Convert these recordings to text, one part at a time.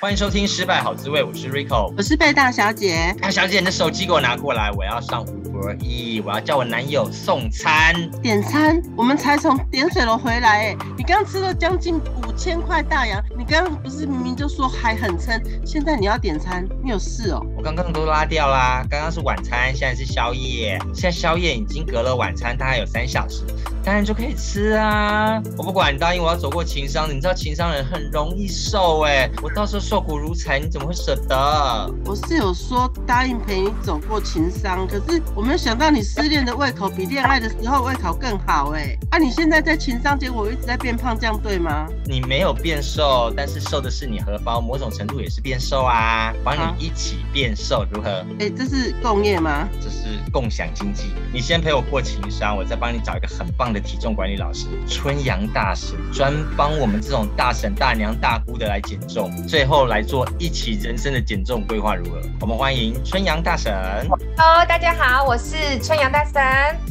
欢迎收听《失败好滋味》，我是 Rico，我是贝大小姐。大小姐，你的手机给我拿过来，我要上 Uber Eats，我要叫我男友送餐。点餐？我们才从点水楼回来，哎，你刚吃了将近五千块大洋，你刚刚不是明明就说还很撑，现在你要点餐，你有事哦？我刚刚都拉掉啦，刚刚是晚餐，现在是宵夜，现在宵夜已经隔了晚餐，大概有三小时。当然就可以吃啊！我不管，你答应我要走过情商，你知道情商人很容易瘦哎，我到时候瘦骨如柴，你怎么会舍得？我是有说答应陪你走过情商，可是我没有想到你失恋的胃口比恋爱的时候胃口更好哎！啊，你现在在情商，结果我一直在变胖，这样对吗？你没有变瘦，但是瘦的是你荷包，某种程度也是变瘦啊，帮你一起变瘦，如何？哎，这是共业吗？这是共享经济。你先陪我过情商，我再帮你找一个很棒的。体重管理老师春阳大神，专帮我们这种大婶、大娘、大姑的来减重，最后来做一起人生的减重规划，如何？我们欢迎春阳大神。Hello，大家好，我是春阳大神。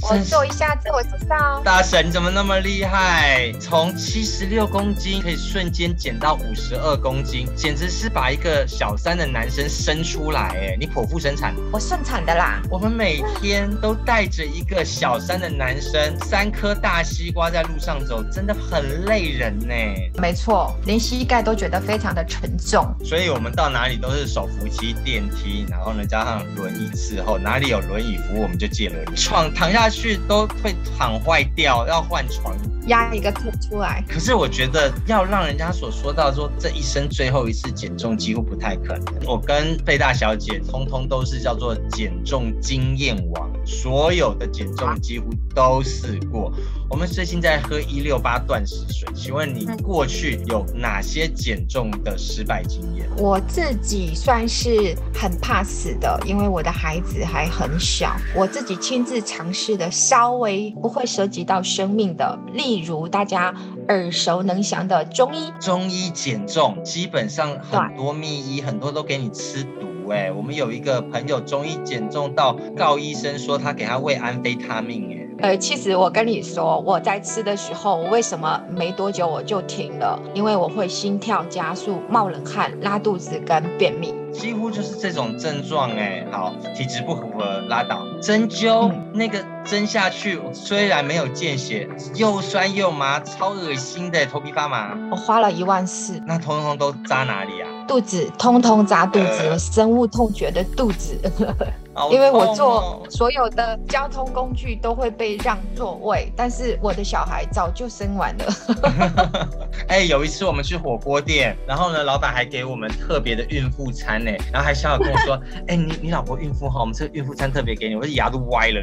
我做一下自我介绍。大神，你怎么那么厉害？从七十六公斤可以瞬间减到五十二公斤，简直是把一个小三的男生生出来哎！你剖腹生产？我顺产的啦。我们每天都带着一个小三的男生，三颗。大西瓜在路上走，真的很累人呢。没错，连膝盖都觉得非常的沉重。所以我们到哪里都是手扶梯、电梯，然后呢加上轮椅伺候，哪里有轮椅服务我们就借轮椅。床躺下去都会躺坏掉，要换床。压一个凸出来。可是我觉得要让人家所说到说这一生最后一次减重几乎不太可能。我跟贝大小姐通通都是叫做减重经验王，所有的减重几乎都试过。我们最近在喝一六八断食水，请问你过去有哪些减重的失败经验？我自己算是很怕死的，因为我的孩子还很小，我自己亲自尝试的稍微不会涉及到生命的，例如大家耳熟能详的中医。中医减重基本上很多秘医很多都给你吃毒哎，我们有一个朋友中医减重到告医生说他给他喂安非他命哎。呃，其实我跟你说，我在吃的时候，为什么没多久我就停了？因为我会心跳加速、冒冷汗、拉肚子跟便秘，几乎就是这种症状哎。好，体质不符合拉倒。针灸、嗯、那个针下去，虽然没有见血，又酸又麻，超恶心的，头皮发麻。我花了一万四，那通通都扎哪里啊？肚子，通通扎肚子，深恶痛绝的肚子。因为我坐所有的交通工具都会被让座位，但是我的小孩早就生完了。哎，有一次我们去火锅店，然后呢，老板还给我们特别的孕妇餐呢，然后还笑着跟我说：“ 哎，你你老婆孕妇哈，我们这个孕妇餐特别给你。”我的牙都歪了，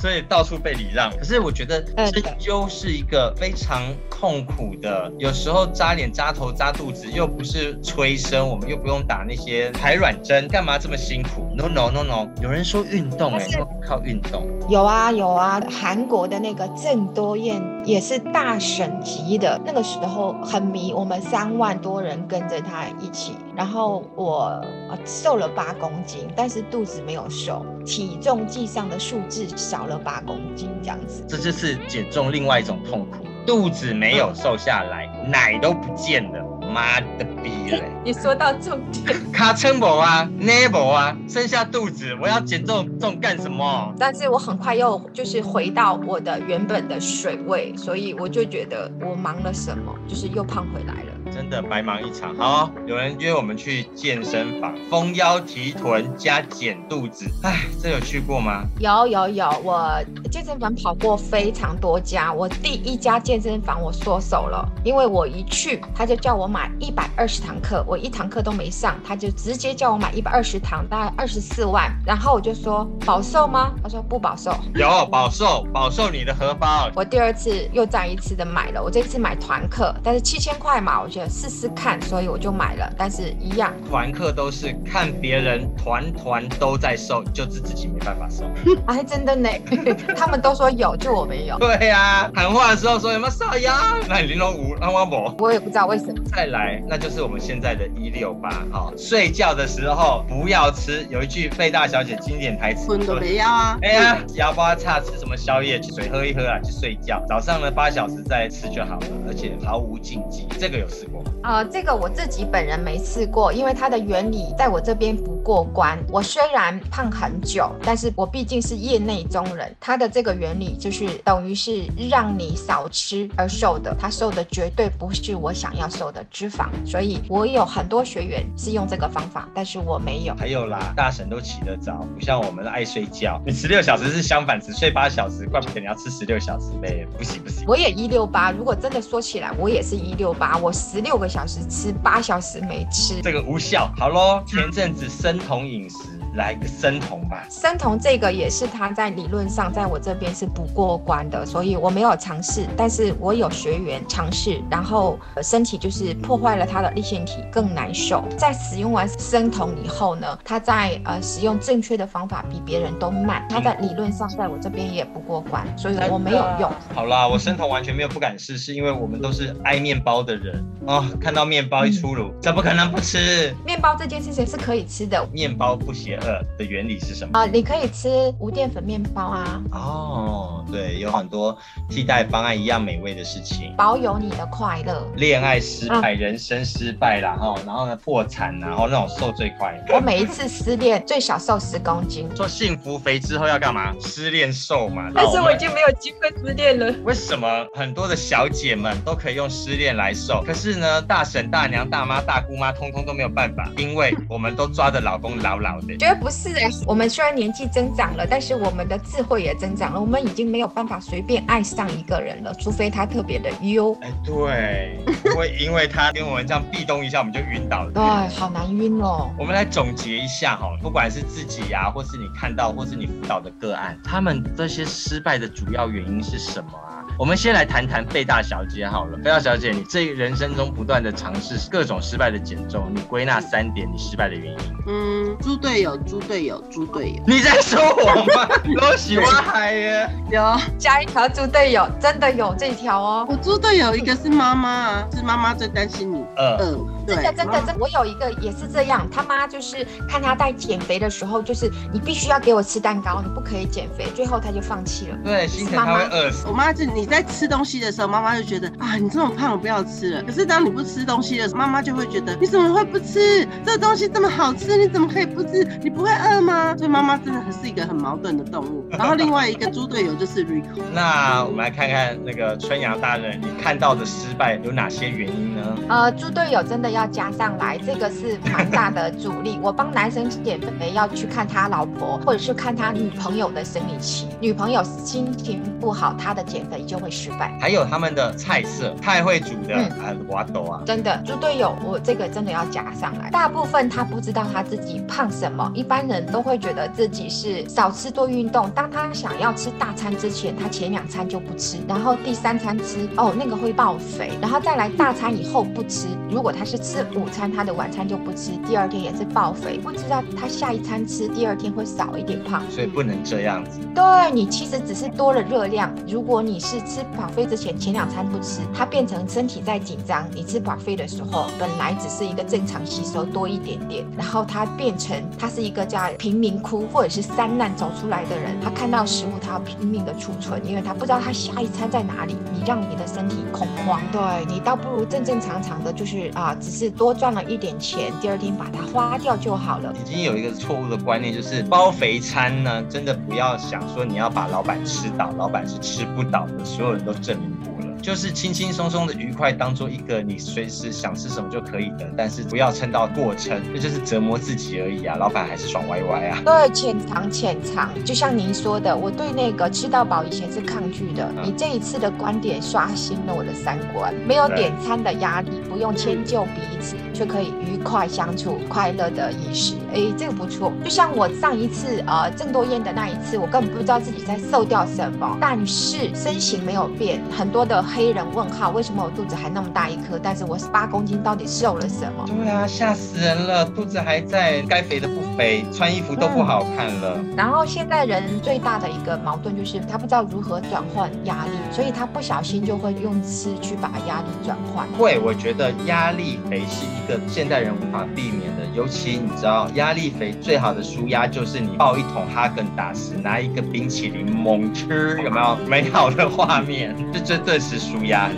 所以到处被礼让。可是我觉得针灸是一个非常痛苦的，有时候扎脸、扎头、扎肚子，又不是催生，我们又不用打那些排卵针，干嘛这么辛苦？No no no no。有人说运动哎，说靠运动。有啊有啊，韩国的那个郑多燕也是大省级的，那个时候很迷，我们三万多人跟着他一起，然后我瘦了八公斤，但是肚子没有瘦，体重计上的数字少了八公斤，这样子。这就是减重另外一种痛苦，肚子没有瘦下来，嗯、奶都不见了。妈的逼嘞！你说到重点，卡称我啊，never 啊，剩下肚子，我要减重重干什么？但是我很快又就是回到我的原本的水位，所以我就觉得我忙了什么，就是又胖回来了。真的白忙一场。好，有人约我们去健身房，丰腰提臀加减肚子。哎，这有去过吗？有有有，我健身房跑过非常多家。我第一家健身房我缩手了，因为我一去他就叫我买一百二十堂课，我一堂课都没上，他就直接叫我买一百二十堂，大概二十四万。然后我就说保瘦吗？他说不保瘦。有保瘦，保瘦你的荷包。我第二次又再一次的买了，我这次买团课，但是七千块嘛，我觉得。试试看，所以我就买了。但是一样，团客都是看别人团团都在瘦，就是自己没办法瘦。哎，真的呢，他们都说有，就我没有。对呀、啊，谈话的时候说有没有瘦呀？那你玲珑五，那我没。我也不知道为什么。再来，那就是我们现在的一六八。好，睡觉的时候不要吃。有一句费大小姐经典台词：困都没要啊。哎呀，腰包差吃什么宵夜？水喝一喝啊，去睡觉。早上呢，八小时再吃就好了，而且毫无禁忌。这个有试过吗？呃，这个我自己本人没试过，因为它的原理在我这边不过关。我虽然胖很久，但是我毕竟是业内中人。它的这个原理就是等于是让你少吃而瘦的，它瘦的绝对不是我想要瘦的脂肪。所以我有很多学员是用这个方法，但是我没有。还有啦，大神都起得早，不像我们爱睡觉。你十六小时是相反，只睡八小时，怪不得你要吃十六小时呗。不行不行，我也一六八。如果真的说起来，我也是一六八，我十六个小时吃，八小时没吃，这个无效。好喽，前阵子生酮饮食。来个生酮吧，生酮这个也是他在理论上在我这边是不过关的，所以我没有尝试，但是我有学员尝试，然后身体就是破坏了他的立腺体，更难受。在使用完生酮以后呢，他在呃使用正确的方法比别人都慢，他在理论上在我这边也不过关，所以我没有用。好啦，我生酮完全没有不敢试，是因为我们都是爱面包的人哦，看到面包一出炉，怎么可能不吃？面包这件事情是可以吃的，面包不邪。呃的原理是什么啊？你可以吃无淀粉面包啊。哦，对，有很多替代方案，一样美味的事情。保有你的快乐。恋爱失败，人生失败啦，哈，然后呢破产，然后那种瘦最快。我每一次失恋最少瘦十公斤。做幸福肥之后要干嘛？失恋瘦嘛。但是我已经没有机会失恋了。为什么很多的小姐们都可以用失恋来瘦？可是呢，大婶、大娘、大妈、大姑妈，通通都没有办法，因为我们都抓着老公牢牢的。绝不是。是，我们虽然年纪增长了，但是我们的智慧也增长了。我们已经没有办法随便爱上一个人了，除非他特别的优。哎，对，会因为他跟我们这样壁咚一下，我们就晕倒了。对，好难晕哦。我们来总结一下哈，不管是自己呀、啊，或是你看到，或是你辅导的个案，他们这些失败的主要原因是什么啊？我们先来谈谈贝大小姐好了，贝大小姐，你这人生中不断的尝试各种失败的减重，你归纳三点你失败的原因。嗯，猪队友，猪队友，猪队友。你在说我吗？我喜欢海耶。有加一条猪队友，真的有这条哦。我猪队友一个是妈妈啊，是妈妈最担心你。呃，嗯，对，真的真的真的，我有一个也是这样，他妈就是看他在减肥的时候，就是你必须要给我吃蛋糕，你不可以减肥，最后他就放弃了。对，心疼他会饿死。我妈就你。你在吃东西的时候，妈妈就觉得啊，你这么胖，我不要吃了。可是当你不吃东西的时候，妈妈就会觉得你怎么会不吃？这东西这么好吃，你怎么可以不吃？你不会饿吗？所以妈妈真的很是一个很矛盾的动物。然后另外一个猪队友就是 Rico。那我们来看看那个春阳大人，你看到的失败有哪些原因呢？呃，猪队友真的要加上来，这个是蛮大的阻力。我帮男生减肥要去看他老婆，或者是看他女朋友的生理期，女朋友心情不好，他的减肥。就会失败，还有他们的菜色太会煮的，啊，我懂啊，真的猪队友，我这个真的要加上来。大部分他不知道他自己胖什么，一般人都会觉得自己是少吃多运动。当他想要吃大餐之前，他前两餐就不吃，然后第三餐吃，哦，那个会爆肥，然后再来大餐以后不吃。如果他是吃午餐，他的晚餐就不吃，第二天也是爆肥。不知道他下一餐吃，第二天会少一点胖，所以不能这样子。对，你其实只是多了热量，如果你是。吃 buffet 之前前两餐不吃，它变成身体在紧张。你吃 buffet 的时候，本来只是一个正常吸收多一点点，然后它变成它是一个叫贫民窟或者是山难走出来的人。他看到食物，他要拼命的储存，因为他不知道他下一餐在哪里。你让你的身体恐慌，对，你倒不如正正常常的，就是啊，只是多赚了一点钱，第二天把它花掉就好了。已经有一个错误的观念，就是包肥餐呢，真的不要想说你要把老板吃倒，老板是吃不倒的。所有人都证明过了，就是轻轻松松的愉快，当做一个你随时想吃什么就可以的，但是不要撑到过撑，那就是折磨自己而已啊！老板还是爽歪歪啊！对，浅尝浅尝，就像您说的，我对那个吃到饱以前是抗拒的，嗯、你这一次的观点刷新了我的三观，没有点餐的压力，不用迁就彼此。却可以愉快相处、快乐的饮食。哎，这个不错。就像我上一次呃郑多燕的那一次，我根本不知道自己在瘦掉什么，但是身形没有变。很多的黑人问号，为什么我肚子还那么大一颗？但是我十八公斤到底瘦了什么？对啊，吓死人了，肚子还在，该肥的不肥，穿衣服都不好看了。嗯、然后现在人最大的一个矛盾就是他不知道如何转换压力，所以他不小心就会用吃去把压力转换。会，我觉得压力肥是一个现代人无法避免的，尤其你知道，压力肥最好的舒压就是你抱一桶哈根达斯，拿一个冰淇淋猛吃，有没有美好的画面？这这这是舒压。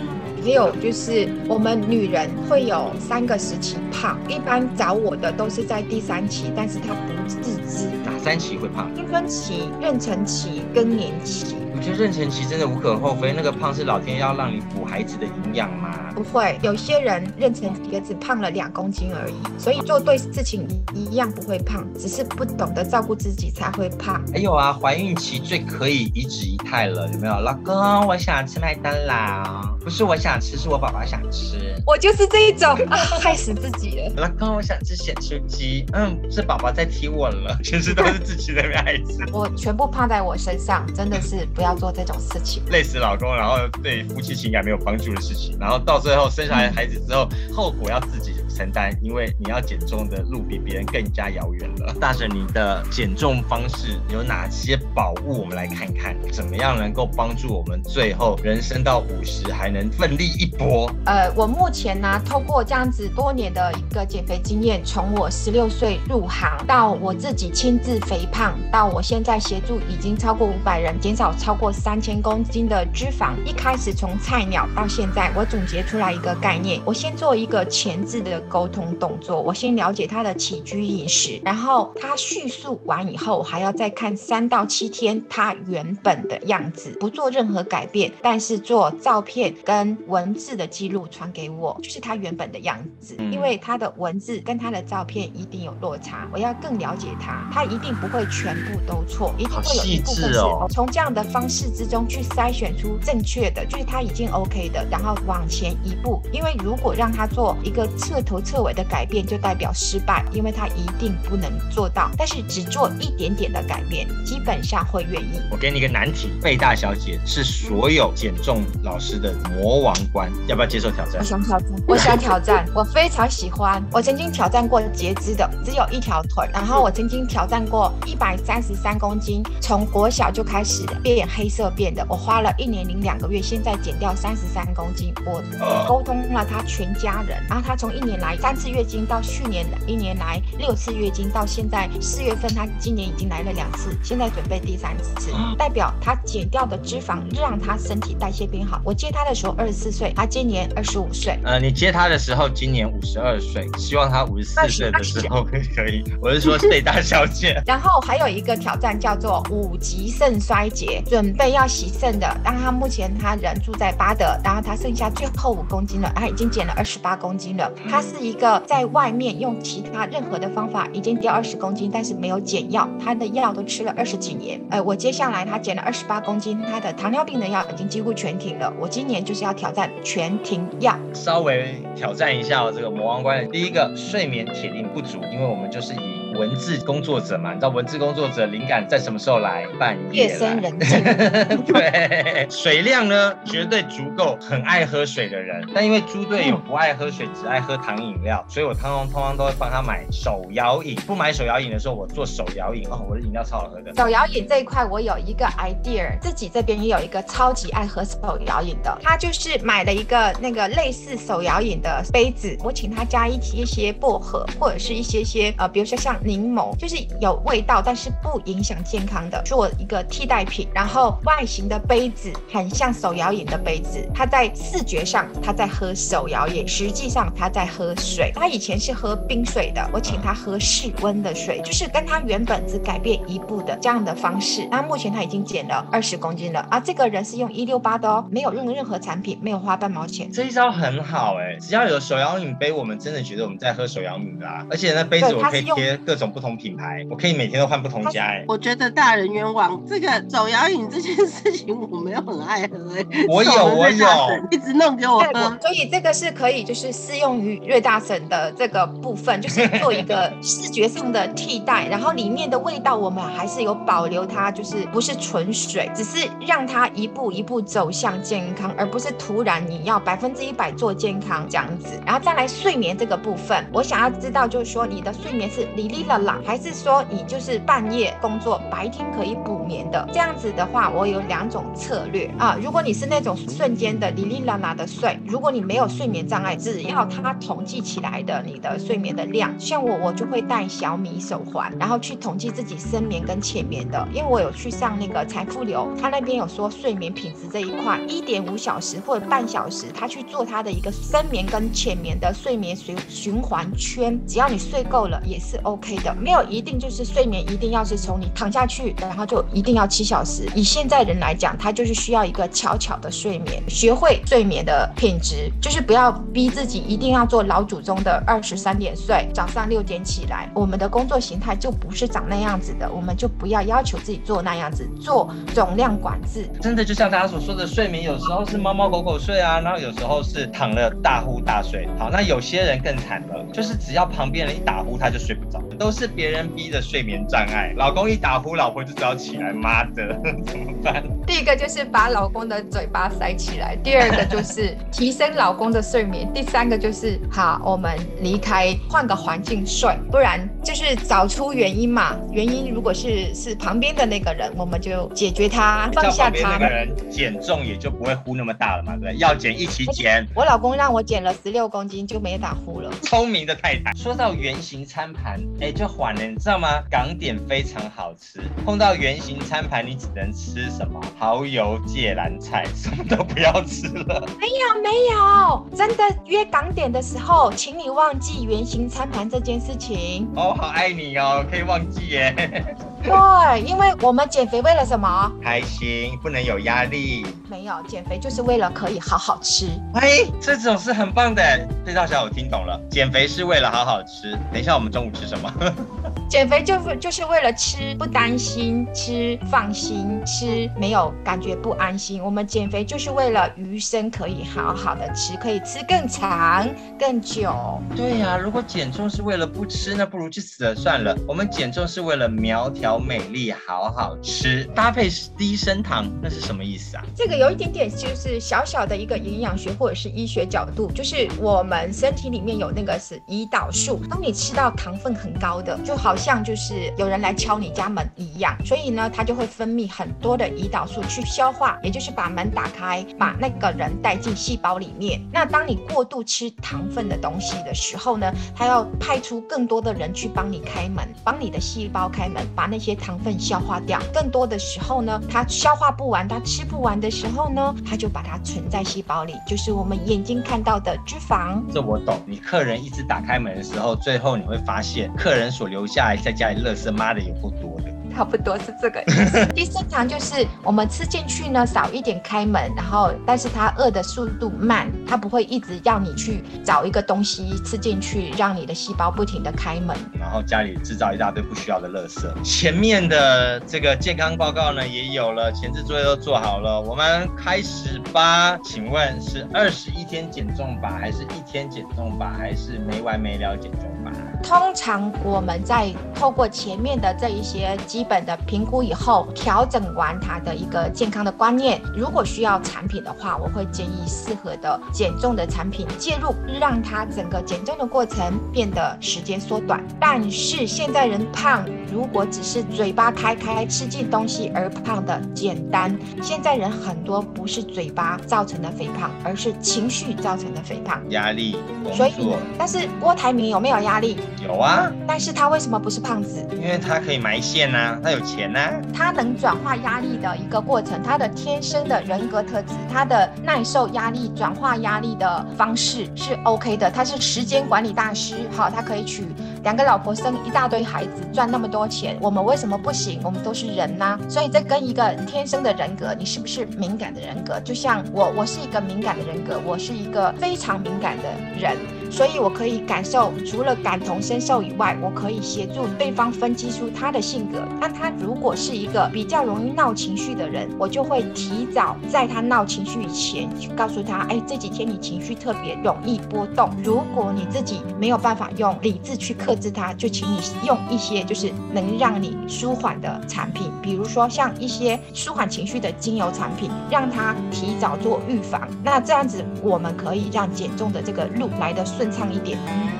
还有就是我们女人会有三个时期胖，一般找我的都是在第三期，但是她不自知。哪三期会胖？青春期、妊娠期、更年期。我觉得妊娠期真的无可厚非，那个胖是老天要让你补孩子的营养吗？不会，有些人妊娠期只胖了两公斤而已，所以做对事情一样不会胖，只是不懂得照顾自己才会胖。还有啊，怀孕期最可以一指一态了，有没有？老公，我想吃麦当劳，不是我想吃，是我宝宝想吃。我就是这一种啊，害死自己了。老公，我想吃咸酥鸡，嗯，是宝宝在踢我了，全是都是自己的孩子。我全部胖在我身上，真的是不做这种事情，累死老公，然后对夫妻情感没有帮助的事情，然后到最后生下来孩子之后，后果要自己承担，因为你要减重的路比别人更加遥远了。大婶，你的减重方式有哪些宝物？我们来看看，怎么样能够帮助我们最后人生到五十还能奋力一搏？呃，我目前呢，透过这样子多年的一个减肥经验，从我十六岁入行到我自己亲自肥胖，到我现在协助已经超过五百人减少超过三千公斤的脂肪。一开始从菜鸟到现在，我总结出来一个概念，我先做一个前置的。沟通动作，我先了解他的起居饮食，然后他叙述完以后，还要再看三到七天他原本的样子，不做任何改变，但是做照片跟文字的记录传给我，就是他原本的样子。因为他的文字跟他的照片一定有落差，我要更了解他，他一定不会全部都错，一定会有一部分是从这样的方式之中去筛选出正确的，就是他已经 OK 的，然后往前一步。因为如果让他做一个彻头。侧尾的改变就代表失败，因为他一定不能做到。但是只做一点点的改变，基本上会愿意。我给你一个难题，贝大小姐是所有减重老师的魔王关，要不要接受挑战？我想挑战，我想挑战，我非常喜欢。我曾经挑战过截肢的，只有一条腿。然后我曾经挑战过一百三十三公斤，从国小就开始变黑色变的。我花了一年零两个月，现在减掉三十三公斤。我沟通了他全家人，然后他从一年来。三次月经到去年一年来六次月经，到现在四月份，他今年已经来了两次，现在准备第三次，代表他减掉的脂肪让他身体代谢变好。我接他的时候二十四岁，他今年二十五岁。呃，你接他的时候今年五十二岁，希望他五十四岁的时候可以。我是说最大小姐。然后还有一个挑战叫做五级肾衰竭，准备要洗肾的，但他目前他人住在巴德，然后他剩下最后五公斤了，他已经减了二十八公斤了，他是。一个在外面用其他任何的方法已经掉二十公斤，但是没有减药，他的药都吃了二十几年。呃，我接下来他减了二十八公斤，他的糖尿病的药已经几乎全停了。我今年就是要挑战全停药，稍微挑战一下这个魔王关。第一个，睡眠铁定不足，因为我们就是以。文字工作者嘛，你知道文字工作者灵感在什么时候来？半夜。夜深人静。对，水量呢绝对足够，很爱喝水的人。但因为猪队友不爱喝水，只爱喝糖饮料，所以我通常通常都会帮他买手摇饮。不买手摇饮的时候，我做手摇饮哦，我的饮料超好喝的。手摇饮这一块，我有一个 idea，自己这边也有一个超级爱喝手摇饮的，他就是买了一个那个类似手摇饮的杯子，我请他加一一些薄荷或者是一些些呃，比如说像。柠檬就是有味道，但是不影响健康的，做一个替代品。然后外形的杯子很像手摇饮的杯子，它在视觉上它在喝手摇饮，实际上它在喝水。他以前是喝冰水的，我请他喝室温的水，就是跟他原本只改变一步的这样的方式。那目前他已经减了二十公斤了啊！这个人是用一六八的哦，没有用任何产品，没有花半毛钱。这一招很好哎、欸，只要有手摇饮杯，我们真的觉得我们在喝手摇饮啦。而且那杯子我可以贴各种不同品牌，我可以每天都换不同家哎。我觉得大人冤枉，这个走摇饮这件事情我没有很爱喝哎。我有我有，一直弄给我喝。所以这个是可以就是适用于瑞大婶的这个部分，就是做一个视觉上的替代，然后里面的味道我们还是有保留它，就是不是纯水，只是让它一步一步走向健康，而不是突然你要百分之一百做健康这样子。然后再来睡眠这个部分，我想要知道就是说你的睡眠是哩哩啦啦，还是说你就是半夜工作，白天可以补眠的？这样子的话，我有两种策略啊。如果你是那种瞬间的哩哩啦啦的睡，如果你没有睡眠障碍，只要它统计起来的你的睡眠的量，像我，我就会戴小米手环，然后去统计自己深眠跟浅眠的。因为我有去上那个财富流，他那边有说睡眠品质这一块，一点五小时或者半小时，他去做他的一个深眠跟浅眠的睡眠循循环圈，只要你睡够了也是 OK 没有一定就是睡眠一定要是从你躺下去，然后就一定要七小时。以现在人来讲，他就是需要一个巧巧的睡眠，学会睡眠的品质，就是不要逼自己一定要做老祖宗的二十三点睡，早上六点起来。我们的工作形态就不是长那样子的，我们就不要要求自己做那样子，做总量管制。真的就像大家所说的，睡眠有时候是猫猫狗狗睡啊，然后有时候是躺了大呼大睡。好，那有些人更惨了，就是只要旁边人一打呼，他就睡不着，都是别人逼的睡眠障碍。老公一打呼，老婆就只要起来，妈的，怎么办？第一个就是把老公的嘴巴塞起来，第二个就是提升老公的睡眠，第三个就是好，我们离开，换个环境睡，不然就是找出原因嘛。原因如果是是旁边的那个人，我们就解决他，放下他。那个人减重也就不会呼那么大了嘛，对？要减一起减。我老公让我减了十六公斤，就没打呼了。聪明的太太。说到圆形餐盘，哎，就缓了，你知道吗？港点非常好吃，碰到圆形餐盘，你只能吃什么？蚝油芥蓝菜，什么都不要吃了。没有没有，真的约港点的时候，请你忘记圆形餐盘这件事情。哦，好爱你哦，可以忘记耶。对，因为我们减肥为了什么？开心，不能有压力。没有，减肥就是为了可以好好吃。哎，这种是很棒的。这道小我听懂了，减肥是为了好好吃。等一下我们中午吃什么？减肥就是就是为了吃，不担心吃，放心吃，没有感觉不安心。我们减肥就是为了余生可以好好的吃，可以吃更长更久。对呀、啊，如果减重是为了不吃，那不如去死了算了。我们减重是为了苗条好美丽，好好吃，搭配低升糖，那是什么意思啊？这个有一点点就是小小的一个营养学或者是医学角度，就是我们身体里面有那个是胰岛素，当你吃到糖分很高的，就好。像就是有人来敲你家门一样，所以呢，它就会分泌很多的胰岛素去消化，也就是把门打开，把那个人带进细胞里面。那当你过度吃糖分的东西的时候呢，它要派出更多的人去帮你开门，帮你的细胞开门，把那些糖分消化掉。更多的时候呢，它消化不完，它吃不完的时候呢，它就把它存在细胞里，就是我们眼睛看到的脂肪。这我懂。你客人一直打开门的时候，最后你会发现，客人所留下来。在家里，垃圾妈的也不多的。差不多是这个意思。低升糖就是我们吃进去呢，少一点开门，然后但是它饿的速度慢，它不会一直要你去找一个东西吃进去，让你的细胞不停的开门，然后家里制造一大堆不需要的垃圾。前面的这个健康报告呢也有了，前置作业都做好了，我们开始吧。请问是二十一天减重法，还是一天减重法，还是没完没了减重法？通常我们在透过前面的这一些基本的评估以后，调整完他的一个健康的观念。如果需要产品的话，我会建议适合的减重的产品介入，让他整个减重的过程变得时间缩短。但是现在人胖，如果只是嘴巴开开吃进东西而胖的简单，现在人很多不是嘴巴造成的肥胖，而是情绪造成的肥胖，压力。所以，但是郭台铭有没有压力？有啊，但是他为什么不是胖子？因为他可以埋线呐、啊，他有钱呐、啊，他能转化压力的一个过程，他的天生的人格特质，他的耐受压力、转化压力的方式是 OK 的，他是时间管理大师，好，他可以娶两个老婆，生一大堆孩子，赚那么多钱，我们为什么不行？我们都是人呐、啊，所以这跟一个天生的人格，你是不是敏感的人格？就像我，我是一个敏感的人格，我是一个非常敏感的人。所以我可以感受，除了感同身受以外，我可以协助对方分析出他的性格。那他如果是一个比较容易闹情绪的人，我就会提早在他闹情绪以前，去告诉他，哎，这几天你情绪特别容易波动。如果你自己没有办法用理智去克制他，就请你用一些就是能让你舒缓的产品，比如说像一些舒缓情绪的精油产品，让他提早做预防。那这样子，我们可以让减重的这个路来得顺畅一点。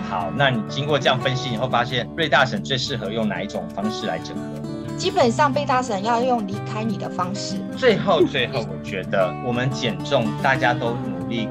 好，那你经过这样分析以后，发现瑞大婶最适合用哪一种方式来整合？基本上，贝大婶要用离开你的方式。最后，最后，我觉得我们减重，大家都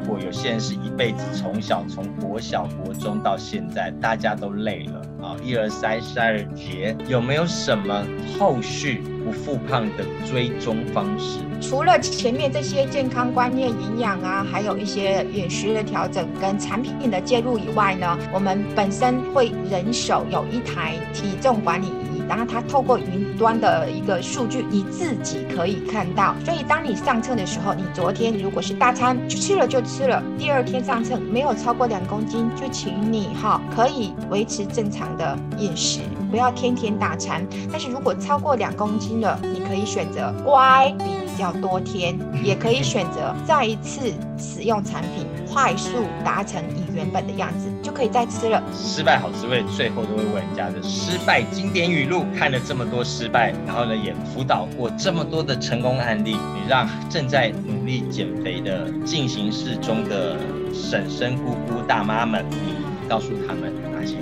过，有些人是一辈子从小从国小、国中到现在，大家都累了啊！一而再，再而节，有没有什么后续不复胖的追踪方式？除了前面这些健康观念、营养啊，还有一些饮食的调整跟产品的介入以外呢，我们本身会人手有一台体重管理仪。然后它透过云端的一个数据，你自己可以看到。所以当你上秤的时候，你昨天如果是大餐就吃了就吃了，第二天上秤没有超过两公斤，就请你哈可以维持正常的饮食，不要天天大餐。但是如果超过两公斤了，你可以选择乖比较多天，也可以选择再一次使用产品。快速达成你原本的样子，就可以再吃了。失败好滋味，最后都会问人家的失败经典语录。看了这么多失败，然后呢，也辅导过这么多的成功案例，你让正在努力减肥的进行式中的婶婶、姑姑、大妈们，你告诉他们哪些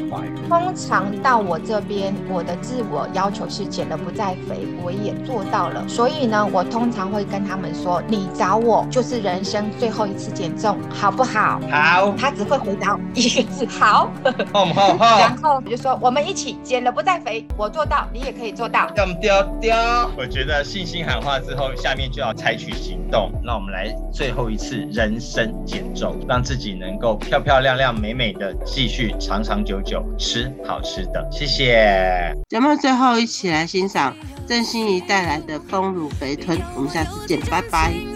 通常到我这边，我的自我要求是减了不再肥，我也做到了。所以呢，我通常会跟他们说：“你找我就是人生最后一次减重，好不好？”好。他只会回答一个字：“好。”好好好。然后我就说：“我们一起减了不再肥，我做到，你也可以做到。”丢丢丢！我觉得信心喊话之后，下面就要采取行动。那我们来最后一次人生减重，让自己能够漂漂亮亮、美美的继续长长久久吃。好吃的，谢谢。节目最后一起来欣赏郑欣宜带来的丰乳肥臀，我们下次见，拜拜。